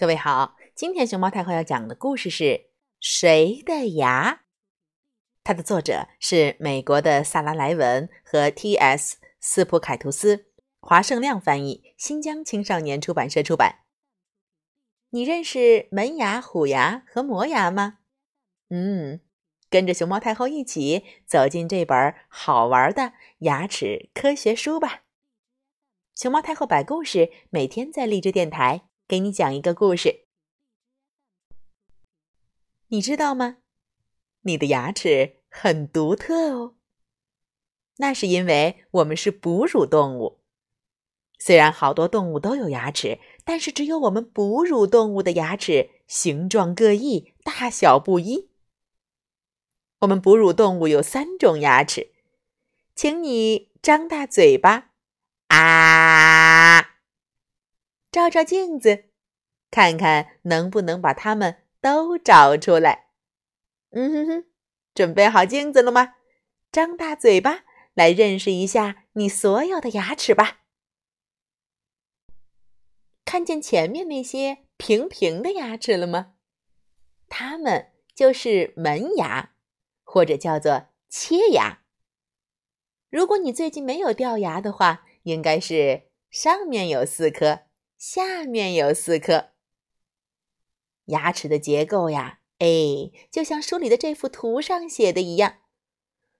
各位好，今天熊猫太后要讲的故事是《谁的牙》，它的作者是美国的萨拉莱文和 T.S. 斯普凯图斯，华盛亮翻译，新疆青少年出版社出版。你认识门牙、虎牙和磨牙吗？嗯，跟着熊猫太后一起走进这本好玩的牙齿科学书吧。熊猫太后摆故事，每天在励志电台。给你讲一个故事，你知道吗？你的牙齿很独特哦。那是因为我们是哺乳动物。虽然好多动物都有牙齿，但是只有我们哺乳动物的牙齿形状各异，大小不一。我们哺乳动物有三种牙齿，请你张大嘴巴，啊！照照镜子，看看能不能把它们都找出来。嗯哼哼，准备好镜子了吗？张大嘴巴，来认识一下你所有的牙齿吧。看见前面那些平平的牙齿了吗？它们就是门牙，或者叫做切牙。如果你最近没有掉牙的话，应该是上面有四颗。下面有四颗牙齿的结构呀，哎，就像书里的这幅图上写的一样，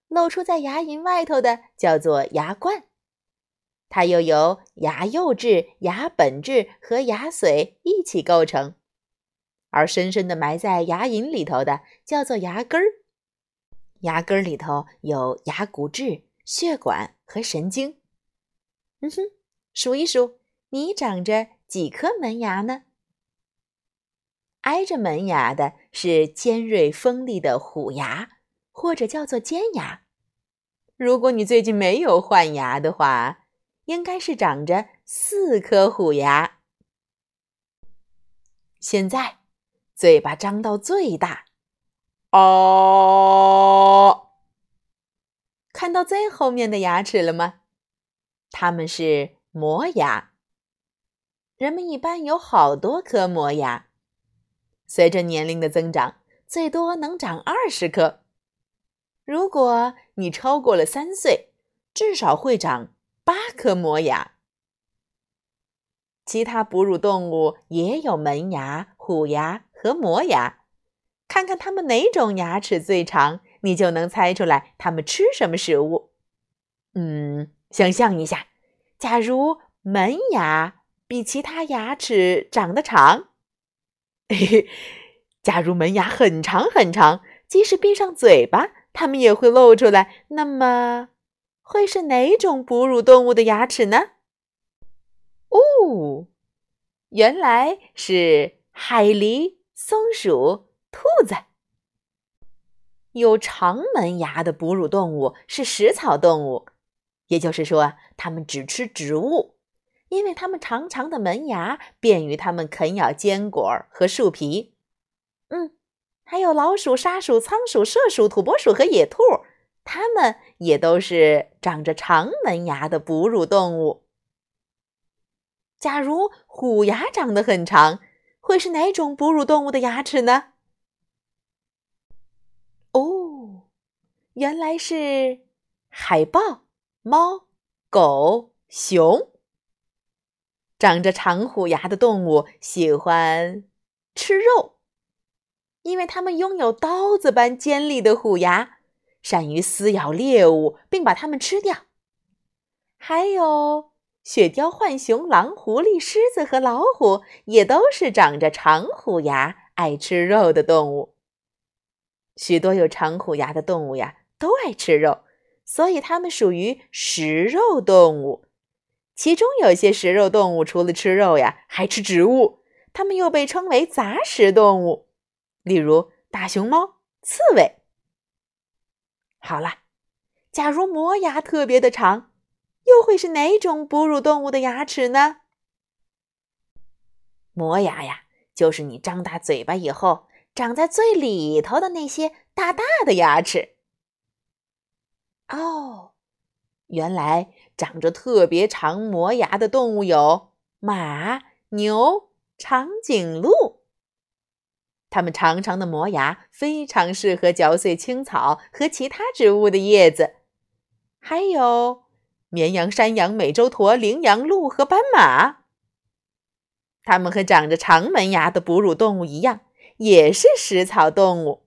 露出在牙龈外头的叫做牙冠，它又由牙釉质、牙本质和牙髓一起构成，而深深的埋在牙龈里头的叫做牙根儿，牙根里头有牙骨质、血管和神经。嗯哼，数一数。你长着几颗门牙呢？挨着门牙的是尖锐锋利的虎牙，或者叫做尖牙。如果你最近没有换牙的话，应该是长着四颗虎牙。现在，嘴巴张到最大，哦，看到最后面的牙齿了吗？它们是磨牙。人们一般有好多颗磨牙，随着年龄的增长，最多能长二十颗。如果你超过了三岁，至少会长八颗磨牙。其他哺乳动物也有门牙、虎牙和磨牙，看看它们哪种牙齿最长，你就能猜出来它们吃什么食物。嗯，想象一下，假如门牙。比其他牙齿长得长。嘿嘿，假如门牙很长很长，即使闭上嘴巴，它们也会露出来。那么，会是哪种哺乳动物的牙齿呢？哦，原来是海狸、松鼠、兔子。有长门牙的哺乳动物是食草动物，也就是说，它们只吃植物。因为它们长长的门牙便于它们啃咬坚果和树皮。嗯，还有老鼠、沙鼠、仓鼠、麝鼠、土拨鼠和野兔，它们也都是长着长门牙的哺乳动物。假如虎牙长得很长，会是哪种哺乳动物的牙齿呢？哦，原来是海豹、猫、狗、熊。长着长虎牙的动物喜欢吃肉，因为它们拥有刀子般尖利的虎牙，善于撕咬猎物并把它们吃掉。还有雪貂、浣熊、狼、狐狸、狮子和老虎，也都是长着长虎牙、爱吃肉的动物。许多有长虎牙的动物呀，都爱吃肉，所以它们属于食肉动物。其中有些食肉动物除了吃肉呀，还吃植物，它们又被称为杂食动物，例如大熊猫、刺猬。好了，假如磨牙特别的长，又会是哪种哺乳动物的牙齿呢？磨牙呀，就是你张大嘴巴以后，长在最里头的那些大大的牙齿。哦。原来长着特别长磨牙的动物有马、牛、长颈鹿。它们长长的磨牙非常适合嚼碎青草和其他植物的叶子。还有绵羊、山羊、美洲驼、羚羊、鹿和斑马。它们和长着长门牙的哺乳动物一样，也是食草动物。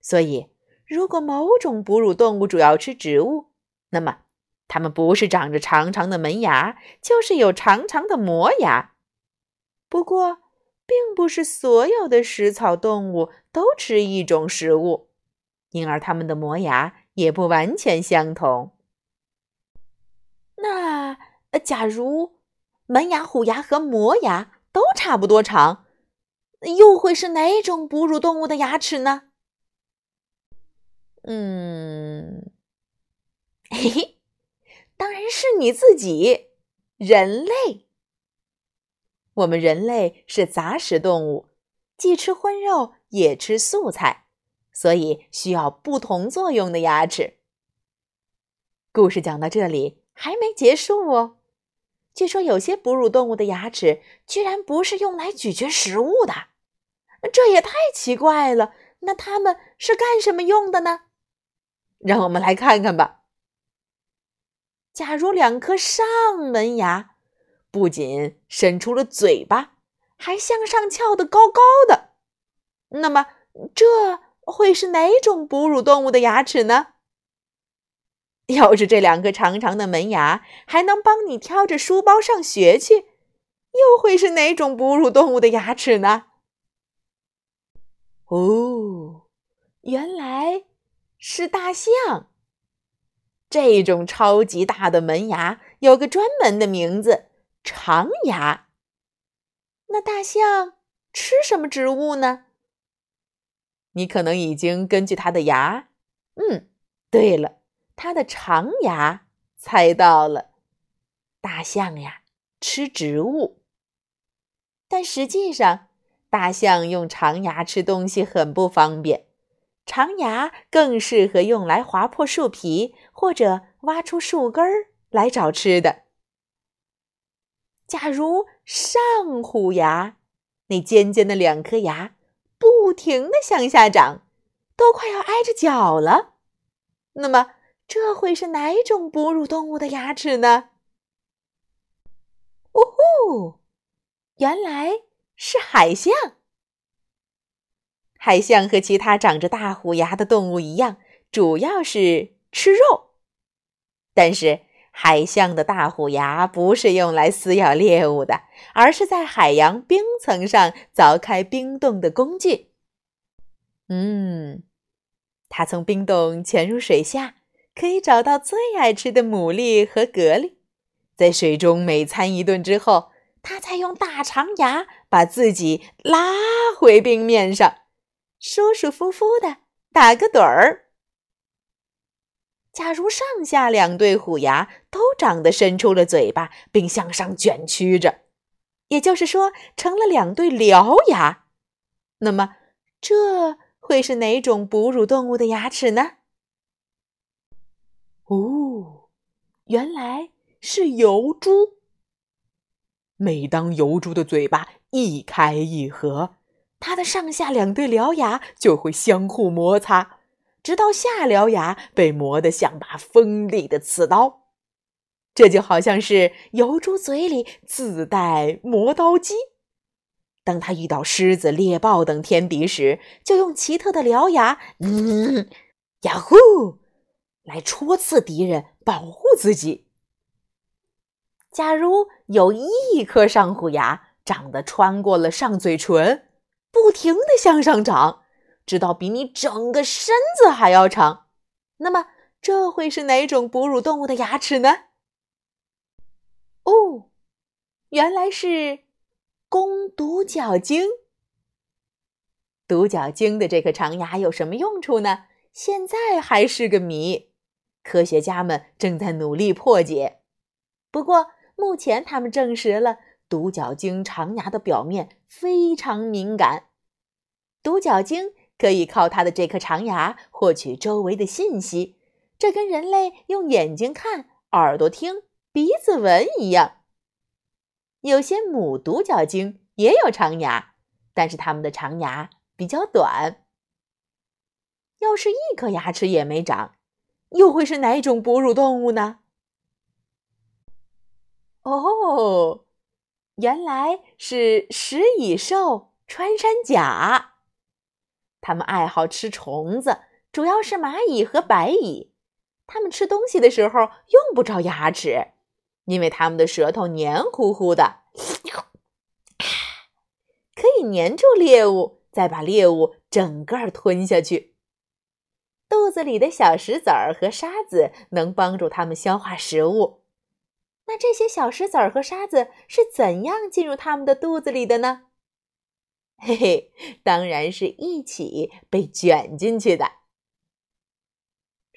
所以，如果某种哺乳动物主要吃植物，那么它们不是长着长长的门牙，就是有长长的磨牙。不过，并不是所有的食草动物都吃一种食物，因而它们的磨牙也不完全相同。那假如门牙、虎牙和磨牙都差不多长，又会是哪种哺乳动物的牙齿呢？嗯，嘿嘿，当然是你自己，人类。我们人类是杂食动物，既吃荤肉也吃素菜，所以需要不同作用的牙齿。故事讲到这里还没结束哦。据说有些哺乳动物的牙齿居然不是用来咀嚼食物的，这也太奇怪了。那它们是干什么用的呢？让我们来看看吧。假如两颗上门牙。不仅伸出了嘴巴，还向上翘得高高的，那么这会是哪种哺乳动物的牙齿呢？要是这两个长长的门牙还能帮你挑着书包上学去，又会是哪种哺乳动物的牙齿呢？哦，原来是大象。这种超级大的门牙有个专门的名字。长牙，那大象吃什么植物呢？你可能已经根据它的牙，嗯，对了，它的长牙猜到了。大象呀，吃植物。但实际上，大象用长牙吃东西很不方便，长牙更适合用来划破树皮或者挖出树根儿来找吃的。假如上虎牙那尖尖的两颗牙不停的向下长，都快要挨着脚了，那么这会是哪种哺乳动物的牙齿呢？呜呼，原来是海象。海象和其他长着大虎牙的动物一样，主要是吃肉，但是。海象的大虎牙不是用来撕咬猎物的，而是在海洋冰层上凿开冰洞的工具。嗯，它从冰洞潜入水下，可以找到最爱吃的牡蛎和蛤蜊。在水中美餐一顿之后，它才用大长牙把自己拉回冰面上，舒舒服服的打个盹儿。假如上下两对虎牙都长得伸出了嘴巴，并向上卷曲着，也就是说，成了两对獠牙，那么这会是哪种哺乳动物的牙齿呢？哦，原来是疣猪。每当疣猪的嘴巴一开一合，它的上下两对獠牙就会相互摩擦。直到下獠牙被磨得像把锋利的刺刀，这就好像是疣猪嘴里自带磨刀机。当它遇到狮子、猎豹等天敌时，就用奇特的獠牙，嗯，呀呼，来戳刺敌人，保护自己。假如有一颗上虎牙长得穿过了上嘴唇，不停的向上长。直到比你整个身子还要长，那么这会是哪种哺乳动物的牙齿呢？哦，原来是公独角鲸。独角鲸的这颗长牙有什么用处呢？现在还是个谜，科学家们正在努力破解。不过，目前他们证实了独角鲸长牙的表面非常敏感。独角鲸。可以靠它的这颗长牙获取周围的信息，这跟人类用眼睛看、耳朵听、鼻子闻一样。有些母独角鲸也有长牙，但是它们的长牙比较短。要是一颗牙齿也没长，又会是哪种哺乳动物呢？哦，原来是食蚁兽穿山甲。它们爱好吃虫子，主要是蚂蚁和白蚁。它们吃东西的时候用不着牙齿，因为它们的舌头黏糊糊的，可以粘住猎物，再把猎物整个吞下去。肚子里的小石子儿和沙子能帮助它们消化食物。那这些小石子儿和沙子是怎样进入它们的肚子里的呢？嘿嘿，当然是一起被卷进去的。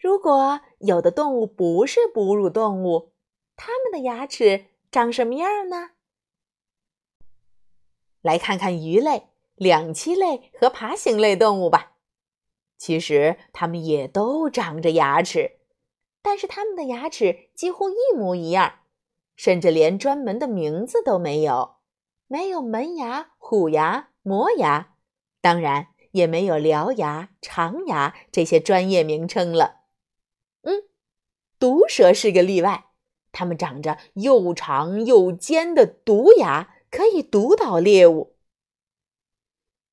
如果有的动物不是哺乳动物，它们的牙齿长什么样呢？来看看鱼类、两栖类和爬行类动物吧。其实它们也都长着牙齿，但是它们的牙齿几乎一模一样。甚至连专门的名字都没有，没有门牙、虎牙、磨牙，当然也没有獠牙、长牙这些专业名称了。嗯，毒蛇是个例外，它们长着又长又尖的毒牙，可以毒倒猎物。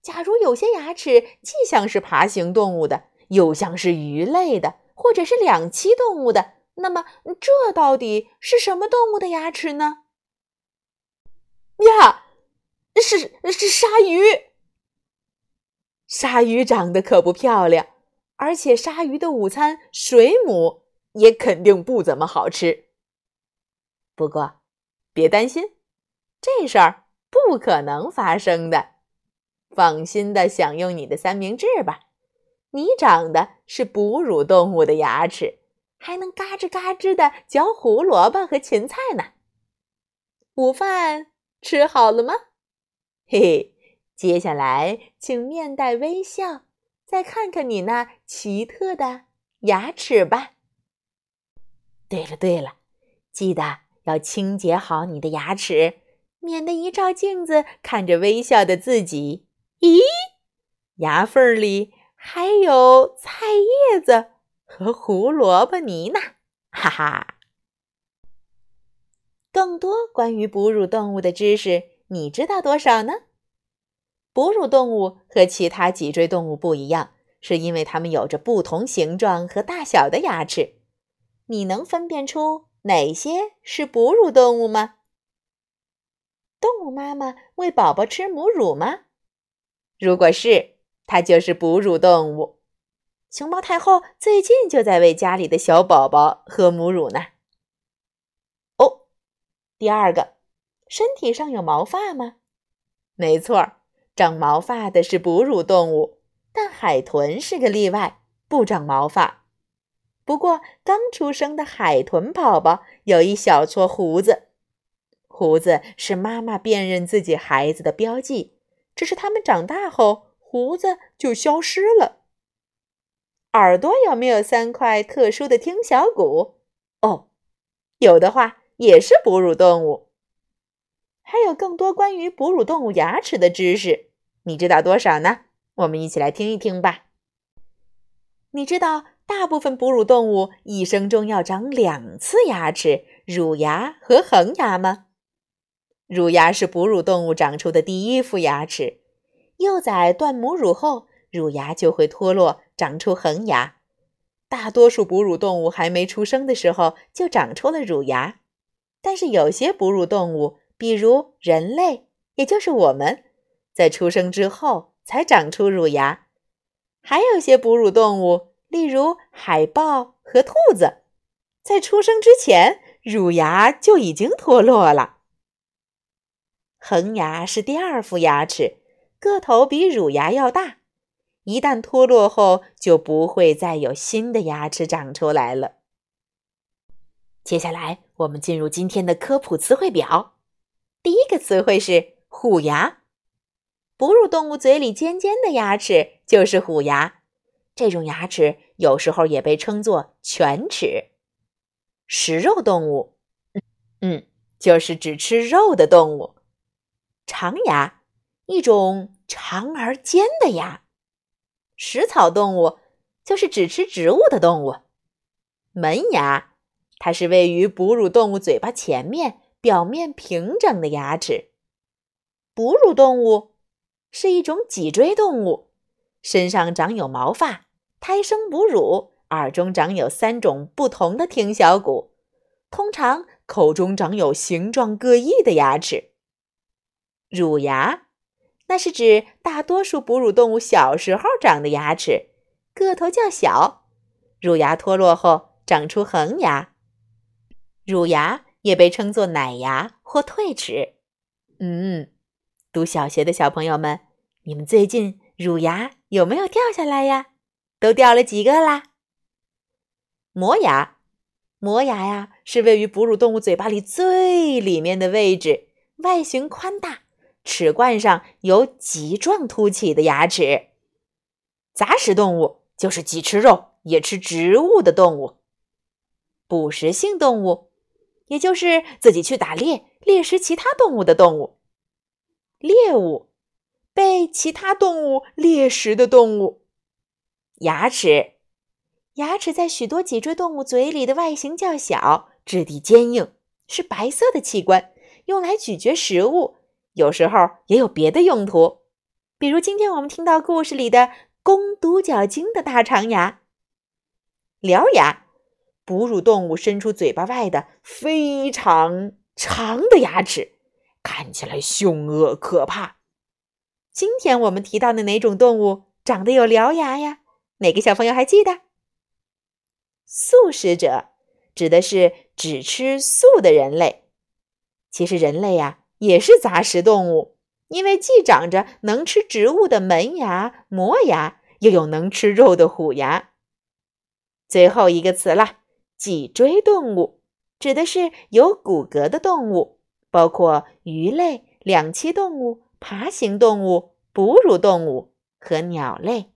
假如有些牙齿既像是爬行动物的，又像是鱼类的，或者是两栖动物的。那么，这到底是什么动物的牙齿呢？呀，是是鲨鱼。鲨鱼长得可不漂亮，而且鲨鱼的午餐水母也肯定不怎么好吃。不过，别担心，这事儿不可能发生的。放心的享用你的三明治吧，你长的是哺乳动物的牙齿。还能嘎吱嘎吱的嚼胡萝卜和芹菜呢。午饭吃好了吗？嘿嘿，接下来请面带微笑，再看看你那奇特的牙齿吧。对了对了，记得要清洁好你的牙齿，免得一照镜子看着微笑的自己，咦，牙缝里还有菜叶子。和胡萝卜泥呢，哈哈！更多关于哺乳动物的知识，你知道多少呢？哺乳动物和其他脊椎动物不一样，是因为它们有着不同形状和大小的牙齿。你能分辨出哪些是哺乳动物吗？动物妈妈喂宝宝吃母乳吗？如果是，它就是哺乳动物。熊猫太后最近就在为家里的小宝宝喝母乳呢。哦，第二个，身体上有毛发吗？没错，长毛发的是哺乳动物，但海豚是个例外，不长毛发。不过，刚出生的海豚宝宝有一小撮胡子，胡子是妈妈辨认自己孩子的标记，只是它们长大后，胡子就消失了。耳朵有没有三块特殊的听小骨？哦，有的话也是哺乳动物。还有更多关于哺乳动物牙齿的知识，你知道多少呢？我们一起来听一听吧。你知道大部分哺乳动物一生中要长两次牙齿，乳牙和恒牙吗？乳牙是哺乳动物长出的第一副牙齿。幼崽断母乳后。乳牙就会脱落，长出恒牙。大多数哺乳动物还没出生的时候就长出了乳牙，但是有些哺乳动物，比如人类，也就是我们，在出生之后才长出乳牙。还有些哺乳动物，例如海豹和兔子，在出生之前乳牙就已经脱落了。恒牙是第二副牙齿，个头比乳牙要大。一旦脱落后，就不会再有新的牙齿长出来了。接下来，我们进入今天的科普词汇表。第一个词汇是虎牙。哺乳动物嘴里尖尖的牙齿就是虎牙，这种牙齿有时候也被称作犬齿。食肉动物，嗯，就是只吃肉的动物。长牙一种长而尖的牙。食草动物就是只吃植物的动物。门牙，它是位于哺乳动物嘴巴前面、表面平整的牙齿。哺乳动物是一种脊椎动物，身上长有毛发，胎生哺乳，耳中长有三种不同的听小骨，通常口中长有形状各异的牙齿。乳牙，那是指大多数哺乳动物小时候长的牙齿，个头较小，乳牙脱落后。长出恒牙，乳牙也被称作奶牙或退齿。嗯，读小学的小朋友们，你们最近乳牙有没有掉下来呀？都掉了几个啦？磨牙，磨牙呀，是位于哺乳动物嘴巴里最里面的位置，外形宽大，齿冠上有棘状凸起的牙齿。杂食动物就是既吃肉也吃植物的动物。捕食性动物，也就是自己去打猎猎食其他动物的动物。猎物，被其他动物猎食的动物。牙齿，牙齿在许多脊椎动物嘴里的外形较小，质地坚硬，是白色的器官，用来咀嚼食物，有时候也有别的用途，比如今天我们听到故事里的公独角鲸的大长牙。獠牙。哺乳动物伸出嘴巴外的非常长的牙齿，看起来凶恶可怕。今天我们提到的哪种动物长得有獠牙呀？哪个小朋友还记得？素食者指的是只吃素的人类。其实人类呀也是杂食动物，因为既长着能吃植物的门牙、磨牙，又有能吃肉的虎牙。最后一个词了。脊椎动物指的是有骨骼的动物，包括鱼类、两栖动物、爬行动物、哺乳动物和鸟类。